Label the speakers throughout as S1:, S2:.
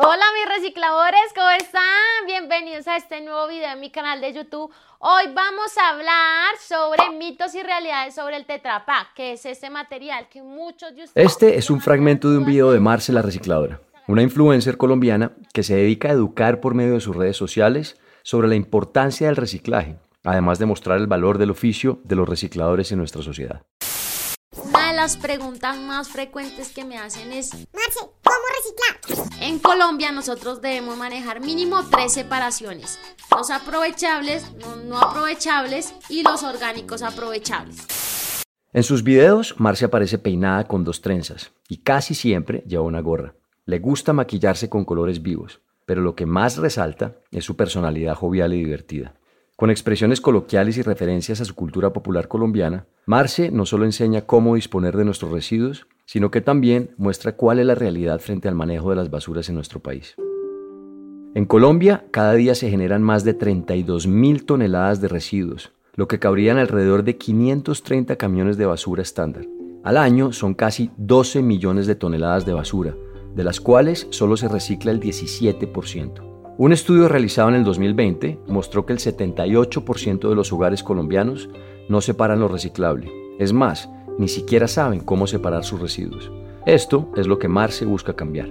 S1: Hola mis recicladores, ¿cómo están? Bienvenidos a este nuevo video en mi canal de YouTube. Hoy vamos a hablar sobre mitos y realidades sobre el Tetra Pak, que es este material que muchos de ustedes...
S2: Este es un fragmento de un video de Marce la recicladora, una influencer colombiana que se dedica a educar por medio de sus redes sociales sobre la importancia del reciclaje, además de mostrar el valor del oficio de los recicladores en nuestra sociedad.
S1: Las preguntas más frecuentes que me hacen es, Marce, ¿cómo reciclar? En Colombia nosotros debemos manejar mínimo tres separaciones, los aprovechables, los no aprovechables y los orgánicos aprovechables.
S2: En sus videos, Marce aparece peinada con dos trenzas y casi siempre lleva una gorra. Le gusta maquillarse con colores vivos, pero lo que más resalta es su personalidad jovial y divertida. Con expresiones coloquiales y referencias a su cultura popular colombiana, Marce no solo enseña cómo disponer de nuestros residuos, sino que también muestra cuál es la realidad frente al manejo de las basuras en nuestro país. En Colombia, cada día se generan más de 32 mil toneladas de residuos, lo que cabrían alrededor de 530 camiones de basura estándar. Al año son casi 12 millones de toneladas de basura, de las cuales solo se recicla el 17%. Un estudio realizado en el 2020 mostró que el 78% de los hogares colombianos no separan lo reciclable. Es más, ni siquiera saben cómo separar sus residuos. Esto es lo que Marce busca cambiar.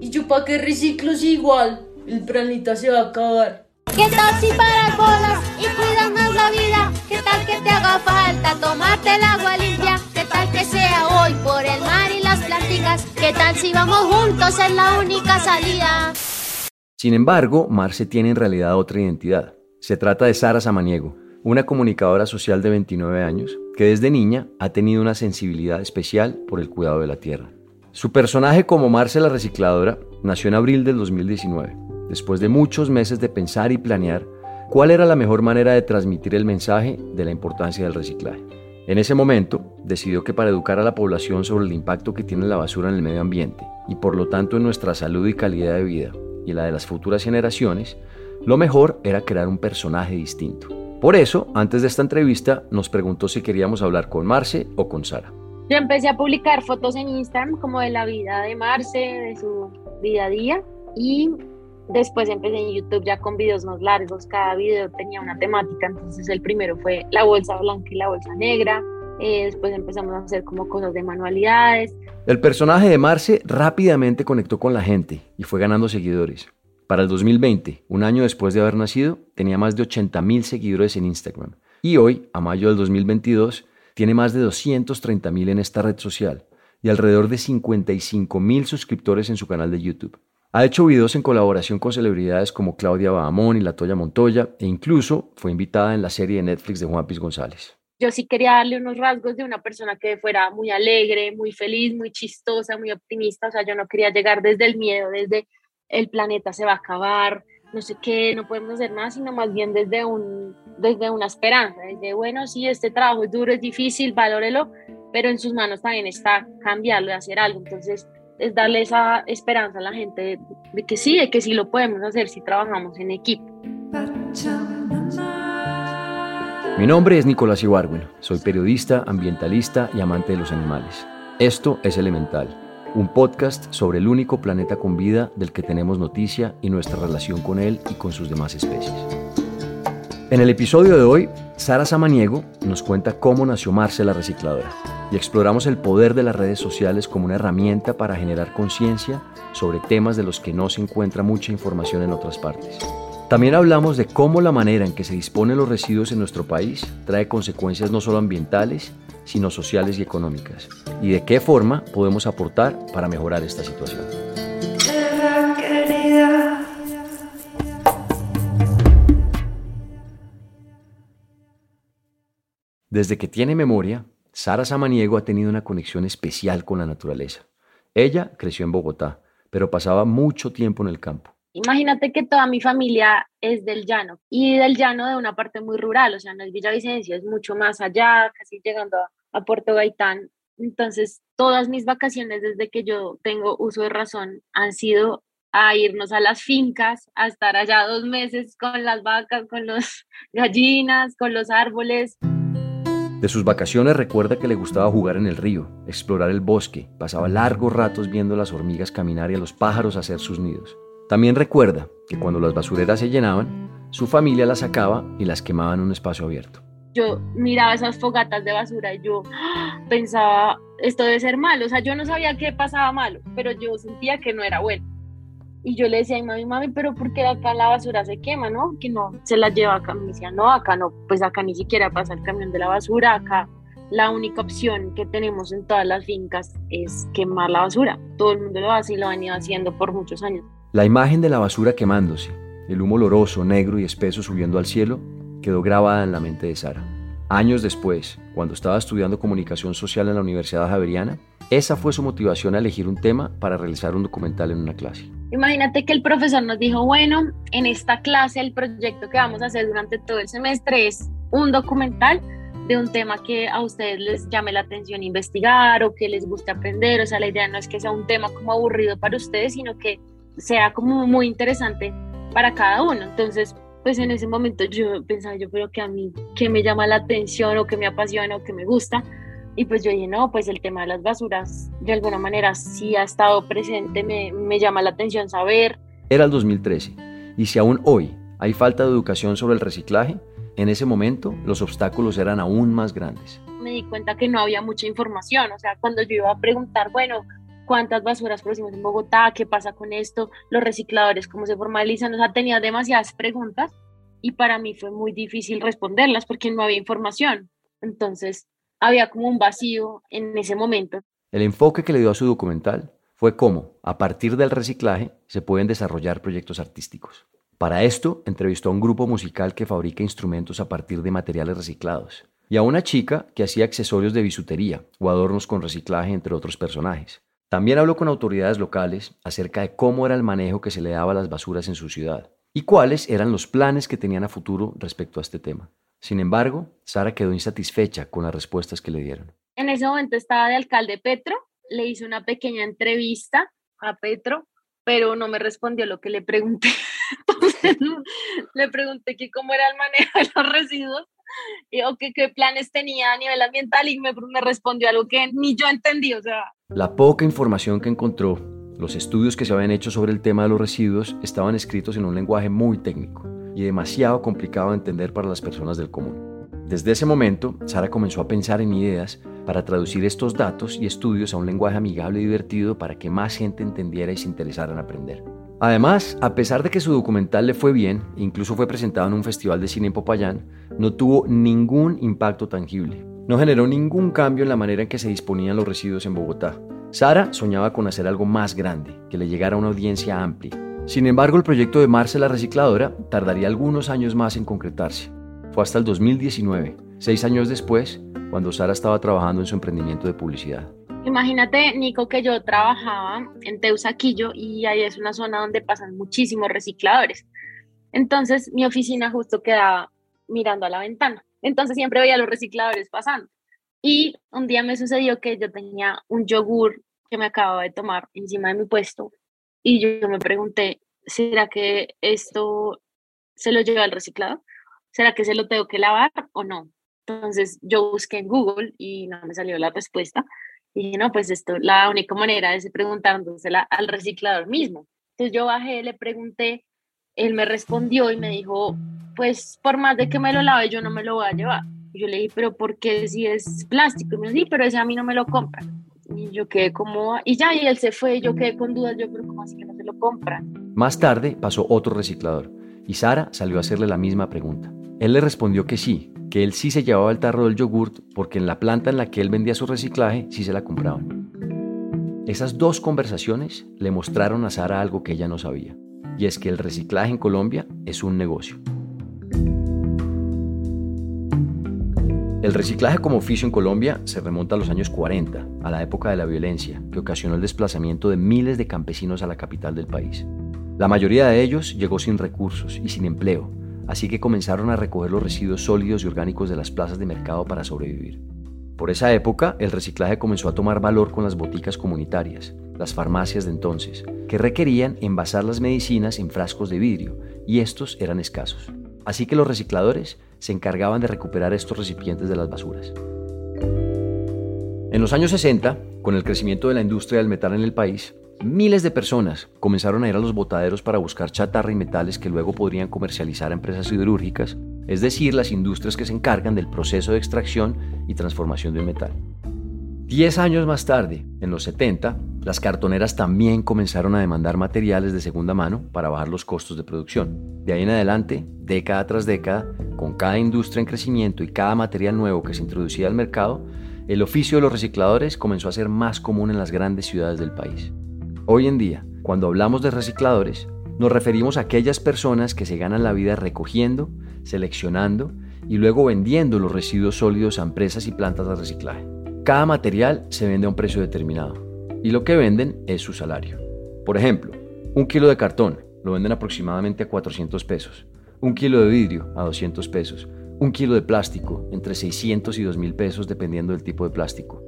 S3: ¿Y yo para qué reciclo si igual? El planeta se va a acabar.
S1: ¿Qué tal si para bolas y cuidas más la vida? ¿Qué tal que te haga falta tomarte el agua limpia? ¿Qué tal que sea hoy por el mar y las plantitas? ¿Qué tal si vamos juntos en la única salida?
S2: Sin embargo, Marce tiene en realidad otra identidad. Se trata de Sara Samaniego, una comunicadora social de 29 años que desde niña ha tenido una sensibilidad especial por el cuidado de la tierra. Su personaje como Marce la recicladora nació en abril del 2019, después de muchos meses de pensar y planear cuál era la mejor manera de transmitir el mensaje de la importancia del reciclaje. En ese momento, decidió que para educar a la población sobre el impacto que tiene la basura en el medio ambiente y por lo tanto en nuestra salud y calidad de vida, y la de las futuras generaciones, lo mejor era crear un personaje distinto. Por eso, antes de esta entrevista, nos preguntó si queríamos hablar con Marce o con Sara.
S1: Yo empecé a publicar fotos en Instagram como de la vida de Marce, de su día a día y después empecé en YouTube ya con videos más largos, cada video tenía una temática, entonces el primero fue la bolsa blanca y la bolsa negra, eh, después empezamos a hacer como cosas de manualidades.
S2: El personaje de Marce rápidamente conectó con la gente y fue ganando seguidores. Para el 2020, un año después de haber nacido, tenía más de 80 mil seguidores en Instagram. Y hoy, a mayo del 2022, tiene más de 230 mil en esta red social y alrededor de 55 mil suscriptores en su canal de YouTube. Ha hecho videos en colaboración con celebridades como Claudia Bahamón y Latoya Montoya e incluso fue invitada en la serie de Netflix de Juan Piz González
S1: yo sí quería darle unos rasgos de una persona que fuera muy alegre, muy feliz, muy chistosa, muy optimista. O sea, yo no quería llegar desde el miedo, desde el planeta se va a acabar, no sé qué, no podemos hacer nada, sino más bien desde, un, desde una esperanza, desde, bueno, sí, este trabajo es duro, es difícil, valórelo, pero en sus manos también está cambiarlo, hacer algo. Entonces, es darle esa esperanza a la gente de, que sí, de que sí lo podemos hacer si trabajamos en equipo.
S2: Mi nombre es Nicolás Ibargüen, soy periodista, ambientalista y amante de los animales. Esto es Elemental, un podcast sobre el único planeta con vida del que tenemos noticia y nuestra relación con él y con sus demás especies. En el episodio de hoy, Sara Samaniego nos cuenta cómo nació Marce la Recicladora y exploramos el poder de las redes sociales como una herramienta para generar conciencia sobre temas de los que no se encuentra mucha información en otras partes. También hablamos de cómo la manera en que se disponen los residuos en nuestro país trae consecuencias no solo ambientales, sino sociales y económicas, y de qué forma podemos aportar para mejorar esta situación. Desde que tiene memoria, Sara Samaniego ha tenido una conexión especial con la naturaleza. Ella creció en Bogotá, pero pasaba mucho tiempo en el campo.
S1: Imagínate que toda mi familia es del llano y del llano de una parte muy rural, o sea, no es Villavicencio, es mucho más allá, casi llegando a, Puerto Gaitán. Entonces, todas mis vacaciones desde que yo tengo uso de razón han sido a irnos a las fincas, a estar allá dos meses con las vacas, con las gallinas, con los árboles.
S2: De sus vacaciones recuerda que le gustaba jugar en el río, explorar el bosque, pasaba largos ratos viendo las hormigas caminar y a los pájaros hacer sus nidos. También recuerda que cuando las basureras se llenaban, su familia las sacaba y las quemaba en un espacio abierto.
S1: Yo miraba esas fogatas de basura y yo ¡ah! pensaba, esto debe ser malo, o sea, yo no sabía qué pasaba malo, pero yo sentía que no era bueno. Y yo le decía a mi mami, mami, pero ¿por qué acá la basura se quema, no? Que no se la lleva acá. Me decía, no, acá no, pues acá ni siquiera pasa el camión de la basura, acá la única opción que tenemos en todas las fincas es quemar la basura. Todo el mundo lo hace y lo han ido haciendo por muchos años.
S2: La imagen de la basura quemándose, el humo oloroso, negro y espeso subiendo al cielo, quedó grabada en la mente de Sara. Años después, cuando estaba estudiando comunicación social en la Universidad Javeriana, esa fue su motivación a elegir un tema para realizar un documental en una clase.
S1: Imagínate que el profesor nos dijo, bueno, en esta clase el proyecto que vamos a hacer durante todo el semestre es un documental de un tema que a ustedes les llame la atención investigar o que les guste aprender. O sea, la idea no es que sea un tema como aburrido para ustedes, sino que sea como muy interesante para cada uno. Entonces, pues en ese momento yo pensaba, yo creo que a mí, que me llama la atención o que me apasiona o que me gusta, y pues yo dije, no, pues el tema de las basuras de alguna manera sí ha estado presente, me, me llama la atención saber.
S2: Era el 2013 y si aún hoy hay falta de educación sobre el reciclaje, en ese momento los obstáculos eran aún más grandes.
S1: Me di cuenta que no había mucha información, o sea, cuando yo iba a preguntar, bueno, ¿cuántas basuras producimos en Bogotá? ¿Qué pasa con esto? Los recicladores, ¿cómo se formalizan? O sea, tenía demasiadas preguntas y para mí fue muy difícil responderlas porque no había información. Entonces, había como un vacío en ese momento.
S2: El enfoque que le dio a su documental fue cómo, a partir del reciclaje, se pueden desarrollar proyectos artísticos. Para esto, entrevistó a un grupo musical que fabrica instrumentos a partir de materiales reciclados y a una chica que hacía accesorios de bisutería o adornos con reciclaje, entre otros personajes. También habló con autoridades locales acerca de cómo era el manejo que se le daba a las basuras en su ciudad y cuáles eran los planes que tenían a futuro respecto a este tema. Sin embargo, Sara quedó insatisfecha con las respuestas que le dieron.
S1: En ese momento estaba de alcalde Petro, le hice una pequeña entrevista a Petro, pero no me respondió lo que le pregunté. le pregunté que cómo era el manejo de los residuos qué planes tenía a nivel ambiental y me, me respondió algo que ni yo entendí. O sea.
S2: La poca información que encontró, los estudios que se habían hecho sobre el tema de los residuos estaban escritos en un lenguaje muy técnico y demasiado complicado de entender para las personas del común. Desde ese momento, Sara comenzó a pensar en ideas para traducir estos datos y estudios a un lenguaje amigable y divertido para que más gente entendiera y se interesara en aprender. Además, a pesar de que su documental le fue bien, incluso fue presentado en un festival de cine en Popayán, no tuvo ningún impacto tangible. No generó ningún cambio en la manera en que se disponían los residuos en Bogotá. Sara soñaba con hacer algo más grande, que le llegara a una audiencia amplia, sin embargo, el proyecto de Marce la Recicladora tardaría algunos años más en concretarse. Fue hasta el 2019, seis años después, cuando Sara estaba trabajando en su emprendimiento de publicidad.
S1: Imagínate, Nico, que yo trabajaba en Teusaquillo y ahí es una zona donde pasan muchísimos recicladores. Entonces, mi oficina justo quedaba mirando a la ventana. Entonces, siempre veía a los recicladores pasando. Y un día me sucedió que yo tenía un yogur que me acababa de tomar encima de mi puesto y yo me pregunté, ¿será que esto se lo lleva al reciclado? ¿Será que se lo tengo que lavar o no? Entonces yo busqué en Google y no me salió la respuesta. Y no, pues esto, la única manera es preguntándosela al reciclador mismo. Entonces yo bajé, le pregunté, él me respondió y me dijo, pues por más de que me lo lave, yo no me lo voy a llevar. Yo le dije, pero ¿por qué si es plástico? Y me dijo, sí, pero ese a mí no me lo compra. Y yo quedé como, y ya, y él se fue, yo quedé con dudas, yo, pero ¿cómo así que no se lo compran?
S2: Más tarde pasó otro reciclador y Sara salió a hacerle la misma pregunta. Él le respondió que sí, que él sí se llevaba el tarro del yogurt porque en la planta en la que él vendía su reciclaje sí se la compraban. Esas dos conversaciones le mostraron a Sara algo que ella no sabía, y es que el reciclaje en Colombia es un negocio. El reciclaje como oficio en Colombia se remonta a los años 40, a la época de la violencia, que ocasionó el desplazamiento de miles de campesinos a la capital del país. La mayoría de ellos llegó sin recursos y sin empleo, así que comenzaron a recoger los residuos sólidos y orgánicos de las plazas de mercado para sobrevivir. Por esa época, el reciclaje comenzó a tomar valor con las boticas comunitarias, las farmacias de entonces, que requerían envasar las medicinas en frascos de vidrio, y estos eran escasos. Así que los recicladores se encargaban de recuperar estos recipientes de las basuras. En los años 60, con el crecimiento de la industria del metal en el país, Miles de personas comenzaron a ir a los botaderos para buscar chatarra y metales que luego podrían comercializar a empresas siderúrgicas, es decir, las industrias que se encargan del proceso de extracción y transformación del metal. Diez años más tarde, en los 70, las cartoneras también comenzaron a demandar materiales de segunda mano para bajar los costos de producción. De ahí en adelante, década tras década, con cada industria en crecimiento y cada material nuevo que se introducía al mercado, el oficio de los recicladores comenzó a ser más común en las grandes ciudades del país. Hoy en día, cuando hablamos de recicladores, nos referimos a aquellas personas que se ganan la vida recogiendo, seleccionando y luego vendiendo los residuos sólidos a empresas y plantas de reciclaje. Cada material se vende a un precio determinado y lo que venden es su salario. Por ejemplo, un kilo de cartón lo venden aproximadamente a 400 pesos, un kilo de vidrio a 200 pesos, un kilo de plástico entre 600 y 2.000 pesos dependiendo del tipo de plástico.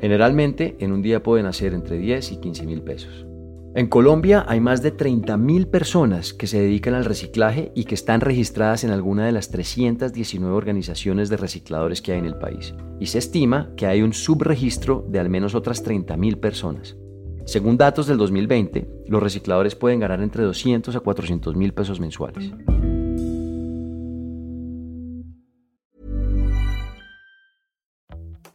S2: Generalmente en un día pueden hacer entre 10 y 15 mil pesos. En Colombia hay más de 30.000 personas que se dedican al reciclaje y que están registradas en alguna de las 319 organizaciones de recicladores que hay en el país. Y se estima que hay un subregistro de al menos otras 30.000 personas. Según datos del 2020, los recicladores pueden ganar entre 200 a 400 mil pesos mensuales.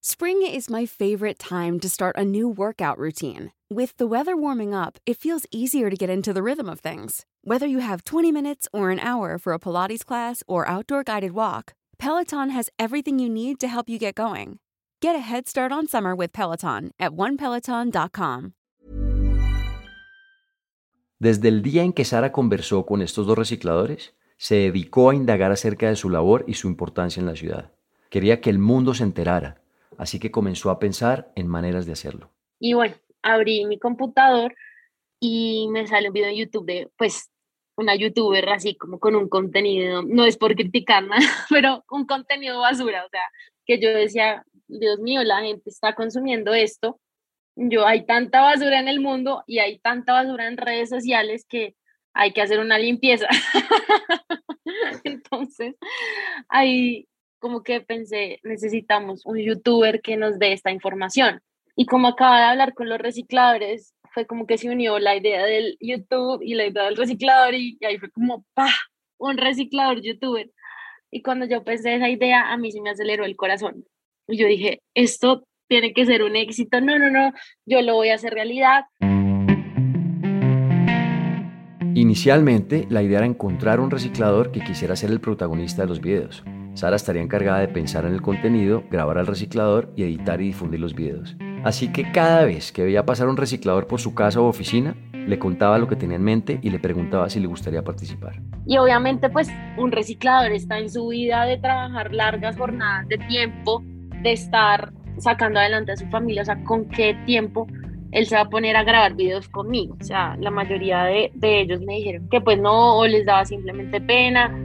S4: Spring is my favorite time to start a new workout routine. With the weather warming up, it feels easier to get into the rhythm of things. Whether you have 20 minutes or an hour for a Pilates class or outdoor guided walk, Peloton has everything you need to help you get going. Get a head start on summer with Peloton at onepeloton.com.
S2: Desde el día en que Sara conversó con estos dos recicladores, se dedicó a indagar acerca de su labor y su importancia en la ciudad. Quería que el mundo se enterara, así que comenzó a pensar en maneras de hacerlo.
S1: Y bueno, abrí mi computador y me sale un video en YouTube de, pues, una youtuber así como con un contenido, no es por criticar nada, pero un contenido basura, o sea, que yo decía, Dios mío, la gente está consumiendo esto, yo hay tanta basura en el mundo y hay tanta basura en redes sociales que hay que hacer una limpieza. Entonces, ahí como que pensé, necesitamos un youtuber que nos dé esta información. Y como acaba de hablar con los recicladores, fue como que se unió la idea del YouTube y la idea del reciclador y, ahí fue como, ¡pah! Un reciclador youtuber. Y cuando yo pensé esa idea, a mí se me aceleró el corazón. Y yo dije, esto tiene que ser un éxito. No, no, no, yo lo voy a hacer realidad.
S2: Inicialmente, la idea era encontrar un reciclador que quisiera ser el protagonista de los videos. Sara estaría encargada de pensar en el contenido, grabar al reciclador y editar y difundir los videos. Así que cada vez que veía pasar un reciclador por su casa o oficina, le contaba lo que tenía en mente y le preguntaba si le gustaría participar.
S1: Y obviamente pues un reciclador está en su vida de trabajar largas jornadas de tiempo, de estar sacando adelante a su familia, o sea, con qué tiempo él se va a poner a grabar videos conmigo. O sea, la mayoría de, de ellos me dijeron que pues no, o les daba simplemente pena.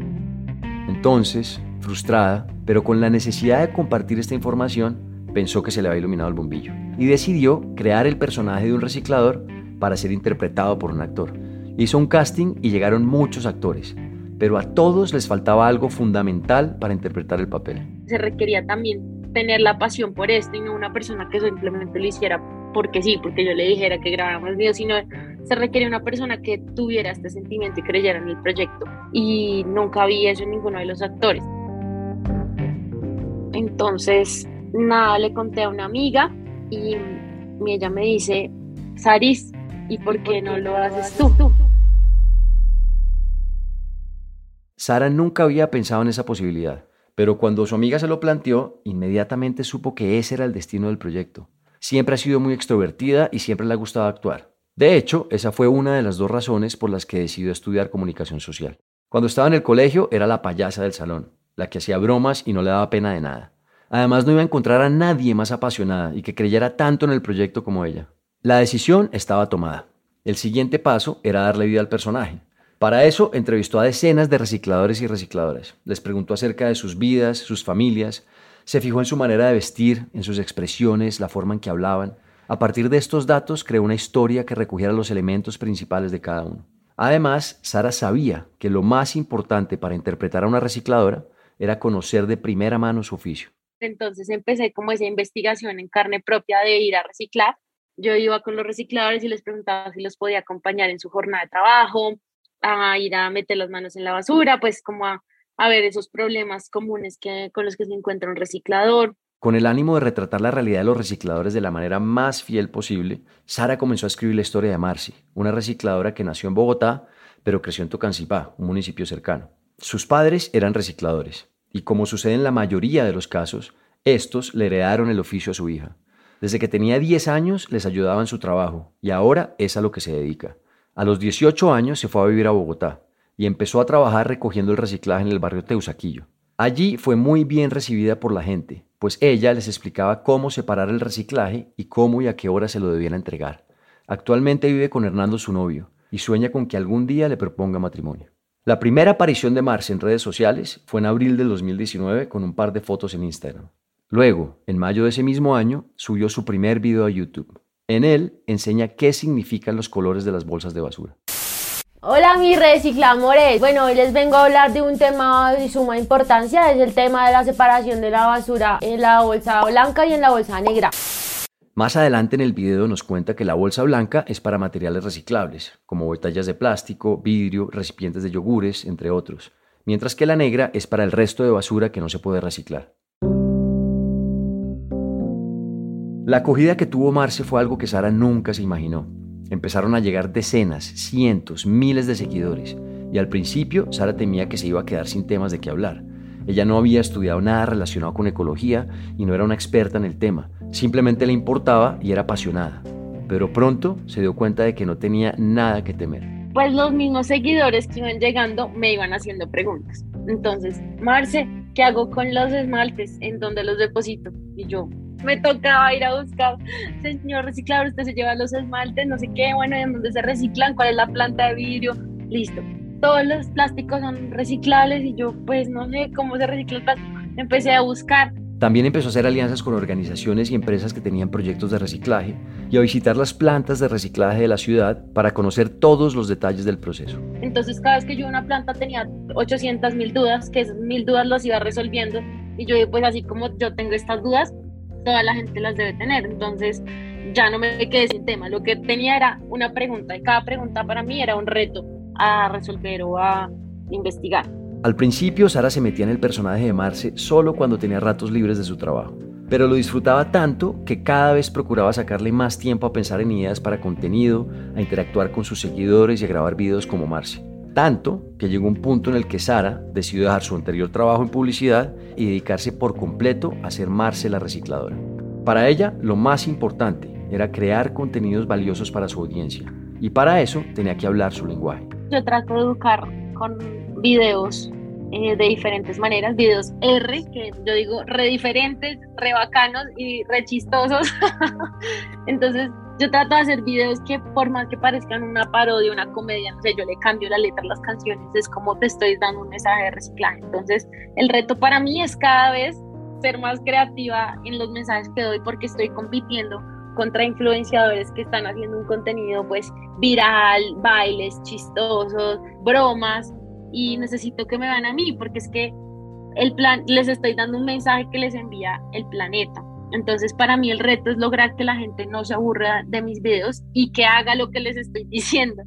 S2: Entonces, frustrada, pero con la necesidad de compartir esta información, pensó que se le había iluminado el bombillo y decidió crear el personaje de un reciclador para ser interpretado por un actor. Hizo un casting y llegaron muchos actores, pero a todos les faltaba algo fundamental para interpretar el papel.
S1: Se requería también tener la pasión por esto y no una persona que simplemente lo hiciera porque sí, porque yo le dijera que grabáramos videos, sino se requería una persona que tuviera este sentimiento y creyera en el proyecto. Y nunca vi eso en ninguno de los actores. Entonces, nada, le conté a una amiga y ella me dice, Saris, ¿y por qué no lo haces tú?
S2: Sara nunca había pensado en esa posibilidad, pero cuando su amiga se lo planteó, inmediatamente supo que ese era el destino del proyecto. Siempre ha sido muy extrovertida y siempre le ha gustado actuar. De hecho, esa fue una de las dos razones por las que decidió estudiar comunicación social. Cuando estaba en el colegio era la payasa del salón, la que hacía bromas y no le daba pena de nada. Además no iba a encontrar a nadie más apasionada y que creyera tanto en el proyecto como ella. La decisión estaba tomada. El siguiente paso era darle vida al personaje. Para eso entrevistó a decenas de recicladores y recicladoras. Les preguntó acerca de sus vidas, sus familias, se fijó en su manera de vestir, en sus expresiones, la forma en que hablaban. A partir de estos datos creó una historia que recogiera los elementos principales de cada uno. Además, Sara sabía que lo más importante para interpretar a una recicladora era conocer de primera mano su oficio.
S1: Entonces empecé como esa investigación en carne propia de ir a reciclar. Yo iba con los recicladores y les preguntaba si los podía acompañar en su jornada de trabajo, a ir a meter las manos en la basura, pues como a, ver esos problemas comunes que, con los que se encuentra un reciclador.
S2: Con el ánimo de retratar la realidad de los recicladores de la manera más fiel posible, Sara comenzó a escribir la historia de Marcy, una recicladora que nació en Bogotá, pero creció en Tocancipá, un municipio cercano. Sus padres eran recicladores, y como sucede en la mayoría de los casos, estos le heredaron el oficio a su hija. Desde que tenía 10 años les ayudaba en su trabajo, y ahora es a lo que se dedica. A los 18 años se fue a vivir a Bogotá y empezó a trabajar recogiendo el reciclaje en el barrio Teusaquillo. Allí fue muy bien recibida por la gente, pues ella les explicaba cómo separar el reciclaje y cómo y a qué hora se lo debían entregar. Actualmente vive con Hernando su novio y sueña con que algún día le proponga matrimonio. La primera aparición de Marce en redes sociales fue en abril del 2019 con un par de fotos en Instagram. Luego, en mayo de ese mismo año, subió su primer video a YouTube. En él enseña qué significan los colores de las bolsas de basura.
S3: Hola mis reciclamores. Bueno, hoy les vengo a hablar de un tema de suma importancia, es el tema de la separación de la basura en la bolsa blanca y en la bolsa negra.
S2: Más adelante en el video nos cuenta que la bolsa blanca es para materiales reciclables, como botellas de plástico, vidrio, recipientes de yogures, entre otros, mientras que la negra es para el resto de basura que no se puede reciclar. La acogida que tuvo Marce fue algo que Sara nunca se imaginó. Empezaron a llegar decenas, cientos, miles de seguidores, y al principio Sara temía que se iba a quedar sin temas de qué hablar. Ella no había estudiado nada relacionado con ecología y no era una experta en el tema, simplemente le importaba y era apasionada. Pero pronto se dio cuenta de que no tenía nada que temer.
S1: Pues los mismos seguidores que iban llegando me iban haciendo preguntas. Entonces, Marce, ¿qué hago con los esmaltes? ¿En dónde los deposito? Y yo, me tocaba ir a buscar, señor reciclador, usted se lleva los esmaltes, no sé qué, bueno, ¿en dónde se reciclan? ¿Cuál es la planta de vidrio? Listo todos los plásticos son reciclables y yo pues no sé cómo se recicla el plástico. Empecé a buscar.
S2: También empezó a hacer alianzas con organizaciones y empresas que tenían proyectos de reciclaje y a visitar las plantas de reciclaje de la ciudad para conocer todos los detalles del proceso.
S1: Entonces cada vez que yo una planta tenía 800 mil dudas, que esas mil dudas los iba resolviendo Y yo pues así como yo tengo estas dudas, toda la gente las debe tener. Entonces ya no me quedé sin tema. Lo que tenía era una pregunta y cada pregunta para mí era un reto a resolver o a investigar.
S2: Al principio, Sara se metía en el personaje de Marce solo cuando tenía ratos libres de su trabajo, pero lo disfrutaba tanto que cada vez procuraba sacarle más tiempo a pensar en ideas para contenido, a interactuar con sus seguidores y a grabar videos como Marce. Tanto que llegó un punto en el que Sara decidió dejar su anterior trabajo en publicidad y dedicarse por completo a ser Marce la recicladora. Para ella, lo más importante era crear contenidos valiosos para su audiencia, y para eso tenía que hablar su lenguaje.
S1: Yo trato de educar con videos eh, de diferentes maneras, videos R, que yo digo re diferentes, re bacanos y re chistosos. Entonces, yo trato de hacer videos que por más que parezcan una parodia, una comedia, no sé, yo le cambio la letra a las canciones, es como te estoy dando un mensaje de reciclaje. Entonces, el reto para mí es cada vez ser más creativa en los mensajes que doy porque estoy compitiendo contra influenciadores que están haciendo un contenido pues viral, bailes chistosos, bromas y necesito que me vean a mí porque es que el plan les estoy dando un mensaje que les envía el planeta. Entonces, para mí el reto es lograr que la gente no se aburra de mis videos y que haga lo que les estoy diciendo.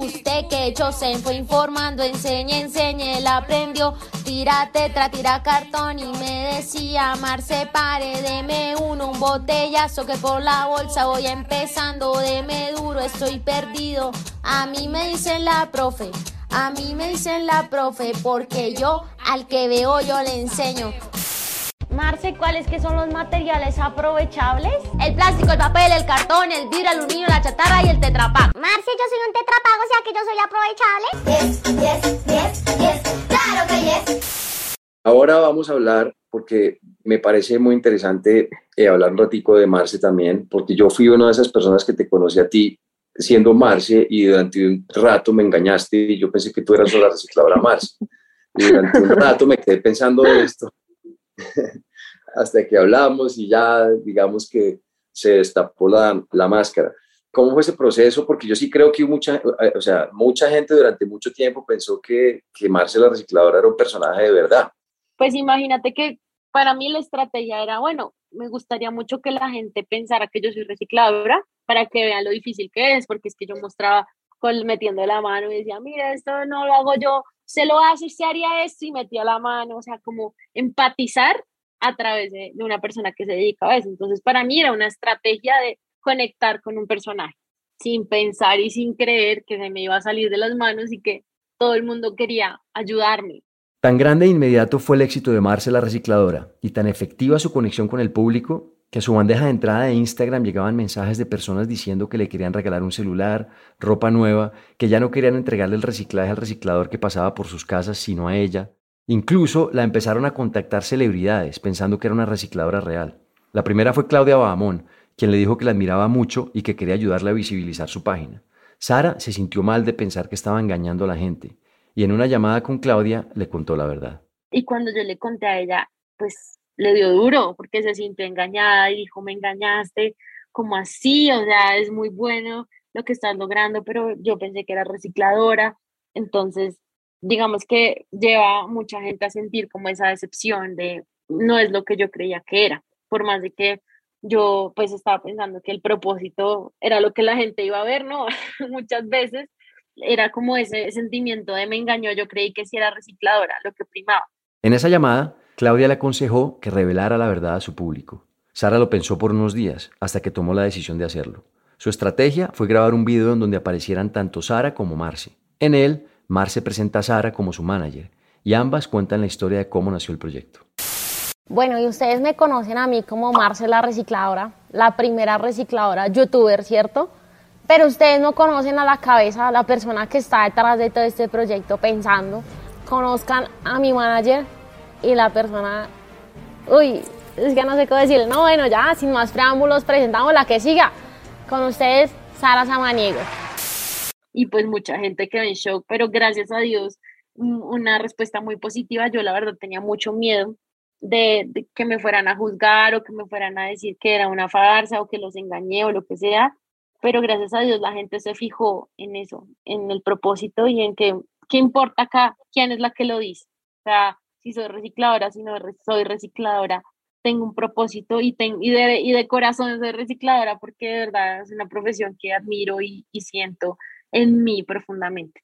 S3: Usted que hecho se fue informando, enseñe, enseñe, él aprendió. Tira tetra, tira cartón y me decía, Marce, pare, deme uno, un botellazo que por la bolsa voy empezando, deme duro, estoy perdido. A mí me dicen la profe, a mí me dicen la profe, porque yo al que veo yo le enseño. Marce, ¿cuáles que son los materiales aprovechables? El plástico, el papel, el cartón, el vidrio, el aluminio, la chatarra y el tetrapack.
S5: Marce, yo soy un tetrapack, o sea que yo soy aprovechable. Yes, yes, yes, claro que yes.
S2: Ahora vamos a hablar, porque me parece muy interesante eh, hablar un ratico de Marce también, porque yo fui una de esas personas que te conocí a ti siendo Marce y durante un rato me engañaste y yo pensé que tú eras la recicladora Marce. Y durante un rato me quedé pensando esto hasta que hablamos y ya digamos que se destapó la, la, máscara. ¿Cómo fue ese proceso? Porque yo sí creo que mucha, eh, o sea, mucha gente durante mucho tiempo pensó que, que Marce la recicladora era un personaje de verdad.
S1: Pues imagínate que para mí la estrategia era, bueno, me gustaría mucho que la gente pensara que yo soy recicladora para que vean lo difícil que es, porque es que yo mostraba con, metiendo la mano y decía, mira, esto no lo hago yo, se lo hace, se haría esto y metía la mano, o sea, como empatizar a través de, de, una persona que se dedica a eso. Entonces, para mí era una estrategia de conectar con un personaje, sin pensar y sin creer que se me iba a salir de las manos y que todo el mundo quería ayudarme.
S2: Tan grande e inmediato fue el éxito de Marce la recicladora y tan efectiva su conexión con el público que a su bandeja de entrada de Instagram llegaban mensajes de personas diciendo que le querían regalar un celular, ropa nueva, que ya no querían entregarle el reciclaje al reciclador que pasaba por sus casas, sino a ella. Incluso la empezaron a contactar celebridades pensando que era una recicladora real. La primera fue Claudia Bahamón, quien le dijo que la admiraba mucho y que quería ayudarle a visibilizar su página. Sara se sintió mal de pensar que estaba engañando a la gente y en una llamada con Claudia le contó la verdad.
S1: Y cuando yo le conté a ella, pues le dio duro porque se sintió engañada y dijo, me engañaste, como así, o sea, es muy bueno lo que estás logrando, pero yo pensé que era recicladora. Entonces, digamos que lleva mucha gente a sentir como esa decepción de no es lo que yo creía que era, por más de que yo pues estaba pensando que el propósito era lo que la gente iba a ver, ¿no? Muchas veces era como ese sentimiento de me engañó, yo creí que sí era recicladora, lo que primaba.
S2: En esa llamada, Claudia le aconsejó que revelara la verdad a su público. Sara lo pensó por unos días, hasta que tomó la decisión de hacerlo. Su estrategia fue grabar un video en donde aparecieran tanto Sara como Marce. En él, Marce presenta a Sara como su manager, y ambas cuentan la historia de cómo nació el proyecto.
S3: Bueno, y ustedes me conocen a mí como Marce la recicladora, la primera recicladora youtuber, ¿cierto? Pero ustedes no conocen a la cabeza, la persona que está detrás de todo este proyecto pensando. Conozcan a mi manager y la persona, uy, es que no sé qué decirle. No, bueno, ya, sin más preámbulos, presentamos la que siga. Con ustedes, Sara Samaniego.
S1: Y pues mucha gente quedó en shock, pero gracias a Dios, una respuesta muy positiva. Yo la verdad tenía mucho miedo de, de, que me fueran a juzgar o que me fueran a decir que era una farsa o que los engañé o lo que sea pero gracias a Dios la gente se fijó en eso, en el propósito y en que, ¿qué importa acá? ¿Quién es la que lo dice? O sea, si soy recicladora, si no soy recicladora, tengo un propósito y, y, de, y de corazón soy recicladora porque de verdad es una profesión que admiro y, y siento en mí profundamente.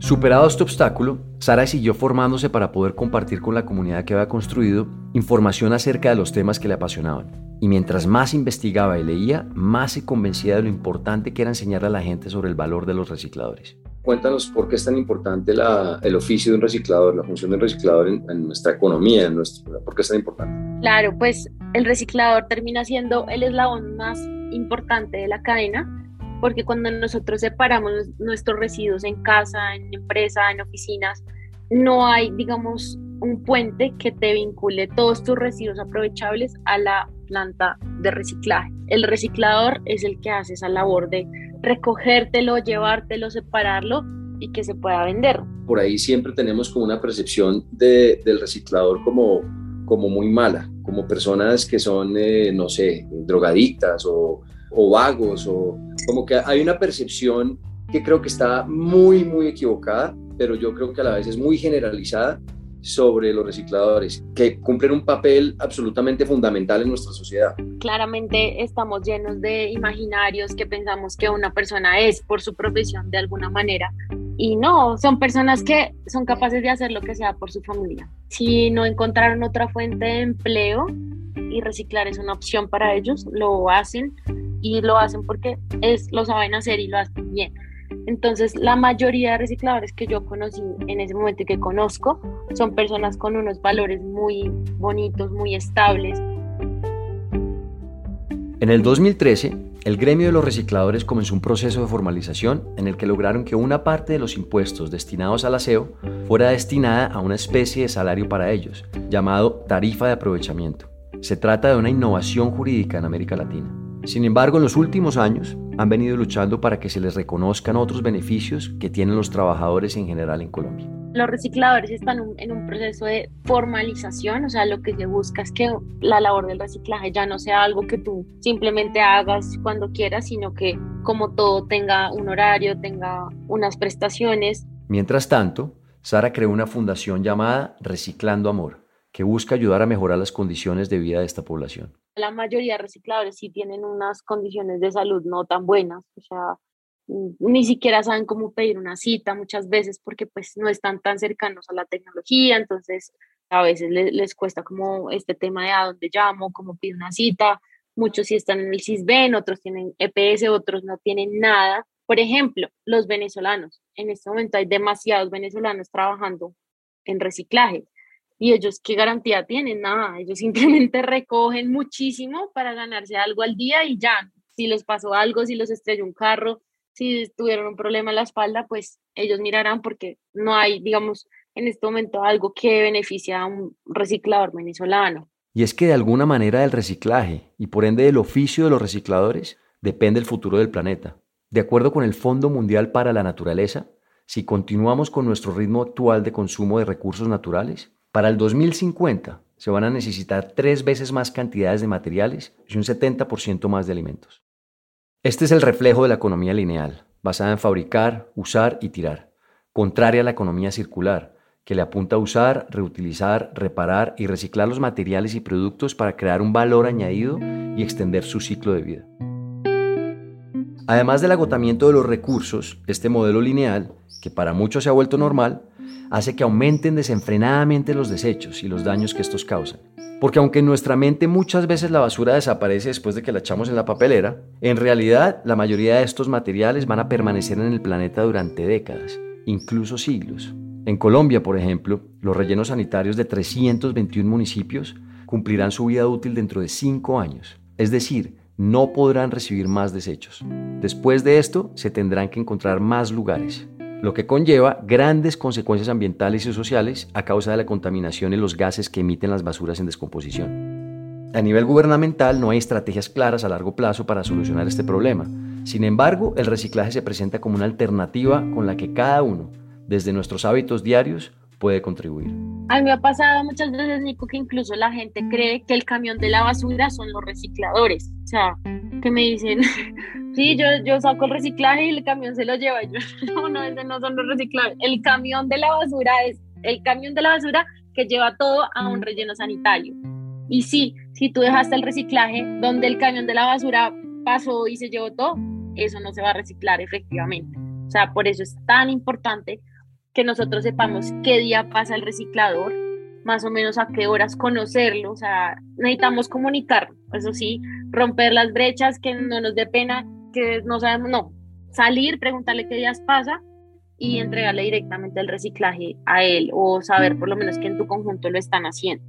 S2: Superado este obstáculo, Sara siguió formándose para poder compartir con la comunidad que había construido información acerca de los temas que le apasionaban. Y mientras más investigaba y leía, más se convencía de lo importante que era enseñarle a la gente sobre el valor de los recicladores.
S6: Cuéntanos por qué es tan importante el oficio de un reciclador, la función del reciclador en, nuestra economía, en nuestro, ¿por qué es tan importante?
S1: Claro, pues el reciclador termina siendo el eslabón más importante de la cadena, porque cuando nosotros separamos nuestros residuos en casa, en empresa, en oficinas, no hay, digamos, un puente que te vincule todos tus residuos aprovechables a la planta de reciclaje. El reciclador es el que hace esa labor de recogértelo, llevártelo, separarlo y que se pueda vender.
S6: Por ahí siempre tenemos como una percepción de, del reciclador como, como muy mala, como personas que son, eh, no sé, drogadictas o, o vagos, o como que hay una percepción que creo que está muy, muy equivocada, pero yo creo que a la vez es muy generalizada sobre los recicladores, que cumplen un papel absolutamente fundamental en nuestra sociedad.
S1: Claramente estamos llenos de imaginarios que pensamos que una persona es por su profesión de alguna manera y no, son personas que son capaces de hacer lo que sea por su familia. Si no encontraron otra fuente de empleo y reciclar es una opción para ellos, lo hacen y lo hacen porque es, lo saben hacer y lo hacen bien. Entonces, la mayoría de recicladores que yo conocí en ese momento y que conozco son personas con unos valores muy bonitos, muy estables.
S2: En el 2013, el gremio de los recicladores comenzó un proceso de formalización en el que lograron que una parte de los impuestos destinados al aseo fuera destinada a una especie de salario para ellos, llamado tarifa de aprovechamiento. Se trata de una innovación jurídica en América Latina. Sin embargo, en los últimos años han venido luchando para que se les reconozcan otros beneficios que tienen los trabajadores en general en Colombia.
S1: Los recicladores están en un proceso de formalización, o sea, lo que se busca es que la labor del reciclaje ya no sea algo que tú simplemente hagas cuando quieras, sino que como todo tenga un horario, tenga unas prestaciones.
S2: Mientras tanto, Sara creó una fundación llamada Reciclando Amor, que busca ayudar a mejorar las condiciones de vida de esta población
S1: la mayoría de recicladores sí tienen unas condiciones de salud no tan buenas, o sea, ni siquiera saben cómo pedir una cita muchas veces porque pues no están tan cercanos a la tecnología, entonces a veces les, cuesta como este tema de a dónde llamo, cómo pido una cita, muchos sí están en el CISBEN, otros tienen EPS, otros no tienen nada. Por ejemplo, los venezolanos, en este momento hay demasiados venezolanos trabajando en reciclaje y ellos qué garantía tienen, nada, ellos simplemente recogen muchísimo para ganarse algo al día y ya, si les pasó algo, si los estrelló un carro, si tuvieron un problema en la espalda, pues ellos mirarán porque no hay, digamos, en este momento algo que beneficie a un reciclador venezolano.
S2: Y es que de alguna manera del reciclaje y por ende del oficio de los recicladores depende el futuro del planeta. De acuerdo con el Fondo Mundial para la Naturaleza, si continuamos con nuestro ritmo actual de consumo de recursos naturales, para el 2050 se van a necesitar tres veces más cantidades de materiales y un 70% más de alimentos. Este es el reflejo de la economía lineal, basada en fabricar, usar y tirar, contraria a la economía circular, que le apunta a usar, reutilizar, reparar y reciclar los materiales y productos para crear un valor añadido y extender su ciclo de vida. Además del agotamiento de los recursos, este modelo lineal, que para muchos se ha vuelto normal, hace que aumenten desenfrenadamente los desechos y los daños que estos causan. Porque aunque en nuestra mente muchas veces la basura desaparece después de que la echamos en la papelera, en realidad la mayoría de estos materiales van a permanecer en el planeta durante décadas, incluso siglos. En Colombia, por ejemplo, los rellenos sanitarios de 321 municipios cumplirán su vida útil dentro de 5 años, es decir, no podrán recibir más desechos. Después de esto, se tendrán que encontrar más lugares, lo que conlleva grandes consecuencias ambientales y sociales a causa de la contaminación y los gases que emiten las basuras en descomposición. A nivel gubernamental no hay estrategias claras a largo plazo para solucionar este problema. Sin embargo, el reciclaje se presenta como una alternativa con la que cada uno, desde nuestros hábitos diarios, puede contribuir.
S1: A mí me ha pasado muchas veces, Nico, que incluso la gente cree que el camión de la basura son los recicladores. O sea, que me dicen, Sí, yo, yo saco el reciclaje y el camión se lo lleva. Yo, no, no, no son los reciclajes. El camión de la basura es el camión de la basura que lleva todo a un relleno sanitario. Y sí, si tú dejaste el reciclaje donde el camión de la basura pasó y se llevó todo, eso no se va a reciclar efectivamente. O sea, por eso es tan importante que nosotros sepamos qué día pasa el reciclador, más o menos a qué horas conocerlo, o sea, necesitamos comunicar, eso sí, romper las brechas, que no nos dé pena, que no sabemos, no, salir, preguntarle qué días pasa y entregarle directamente el reciclaje a él o saber por lo menos que en tu conjunto lo están haciendo.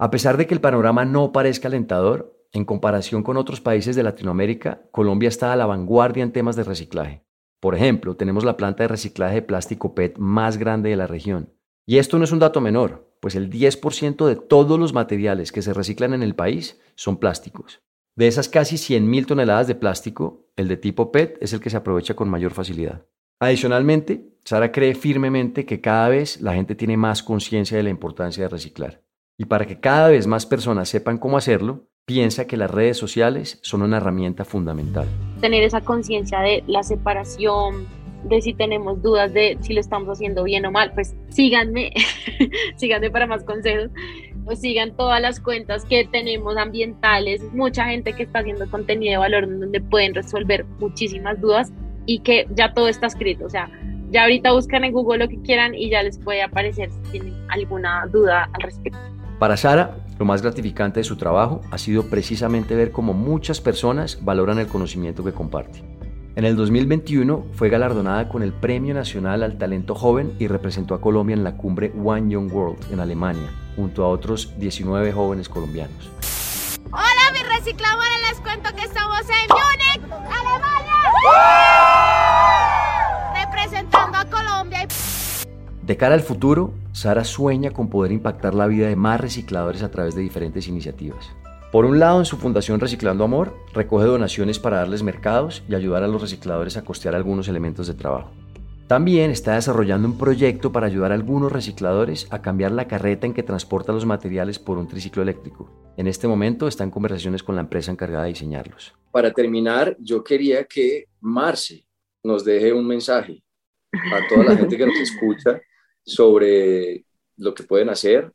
S2: A pesar de que el panorama no parezca alentador, en comparación con otros países de Latinoamérica, Colombia está a la vanguardia en temas de reciclaje. Por ejemplo, tenemos la planta de reciclaje de plástico PET más grande de la región. Y esto no es un dato menor, pues el 10% de todos los materiales que se reciclan en el país son plásticos. De esas casi 100.000 toneladas de plástico, el de tipo PET es el que se aprovecha con mayor facilidad. Adicionalmente, Sara cree firmemente que cada vez la gente tiene más conciencia de la importancia de reciclar. Y para que cada vez más personas sepan cómo hacerlo, piensa que las redes sociales son una herramienta fundamental.
S1: Tener esa conciencia de la separación, de si tenemos dudas de si lo estamos haciendo bien o mal, pues síganme, síganme para más consejos, o sigan todas las cuentas que tenemos ambientales, mucha gente que está haciendo contenido de valor donde pueden resolver muchísimas dudas y que ya todo está escrito, o sea, ya ahorita buscan en Google lo que quieran y ya les puede aparecer si tienen alguna duda al respecto.
S2: Para Sara, lo más gratificante de su trabajo ha sido precisamente ver cómo muchas personas valoran el conocimiento que comparte. En el 2021 fue galardonada con el Premio Nacional al Talento Joven y representó a Colombia en la cumbre One Young World en Alemania, junto a otros 19 jóvenes colombianos.
S3: Hola, mis recicladores, les cuento que estamos en Múnich, Alemania. Representando a Colombia.
S2: De cara al futuro, Sara sueña con poder impactar la vida de más recicladores a través de diferentes iniciativas. Por un lado, en su fundación Reciclando Amor, recoge donaciones para darles mercados y ayudar a los recicladores a costear algunos elementos de trabajo. También está desarrollando un proyecto para ayudar a algunos recicladores a cambiar la carreta en que transporta los materiales por un triciclo eléctrico. En este momento está en conversaciones con la empresa encargada de diseñarlos.
S6: Para terminar, yo quería que Marce nos deje un mensaje a toda la gente que nos escucha sobre lo que pueden hacer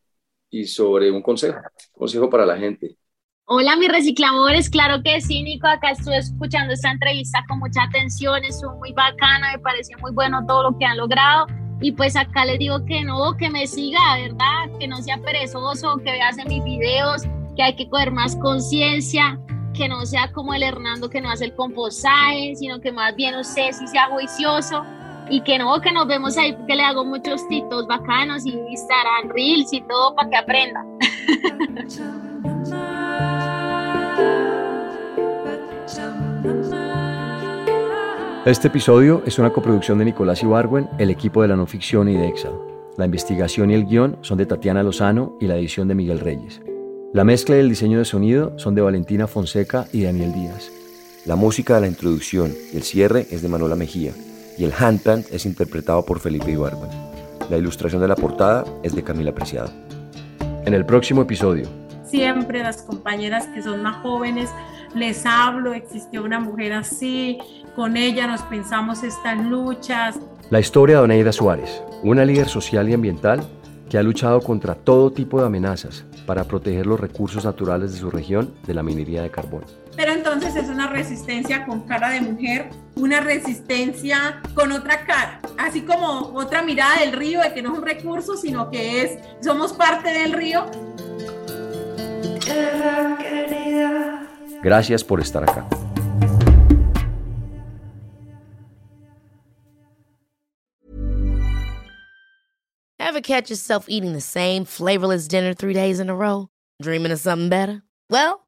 S6: y sobre un consejo, consejo para la gente.
S1: Hola, mis recicladores, claro que sí, Nico, acá estuve escuchando esta entrevista con mucha atención, estuvo muy bacana, me pareció muy bueno todo lo que han logrado y pues acá les digo que no, que me siga, ¿verdad? Que no sea perezoso, que veas en mis videos, que hay que coger más conciencia, que no sea como el Hernando que no hace el compostaje, sino que más bien usted sí sea juicioso y que no, que nos vemos ahí, que le hago muchos titos bacanos y Instagram, Reels y todo para que aprenda.
S2: Este episodio es una coproducción de Nicolás Ibargüen, el equipo de la no ficción y de Excel. La investigación y el guion son de Tatiana Lozano y la edición de Miguel Reyes. La mezcla y el diseño de sonido son de Valentina Fonseca y Daniel Díaz.
S7: La música de la introducción y el cierre es de Manuela Mejía y el handpan es interpretado por Felipe Ibargüen. La ilustración de la portada es de Camila Preciado.
S2: En el próximo episodio.
S8: Siempre las compañeras que son más jóvenes les hablo, existió una mujer así, con ella nos pensamos estas luchas.
S2: La historia de Oneida Suárez, una líder social y ambiental que ha luchado contra todo tipo de amenazas para proteger los recursos naturales de su región de la minería de carbón.
S8: Pero entonces es una resistencia con cara de mujer, una resistencia con otra cara, así como otra mirada del río de que no es un recurso, sino que es, somos parte del río.
S2: Gracias por estar acá.
S9: Ever catch yourself eating the same flavorless dinner three days in a row? Dreaming of something better? Well,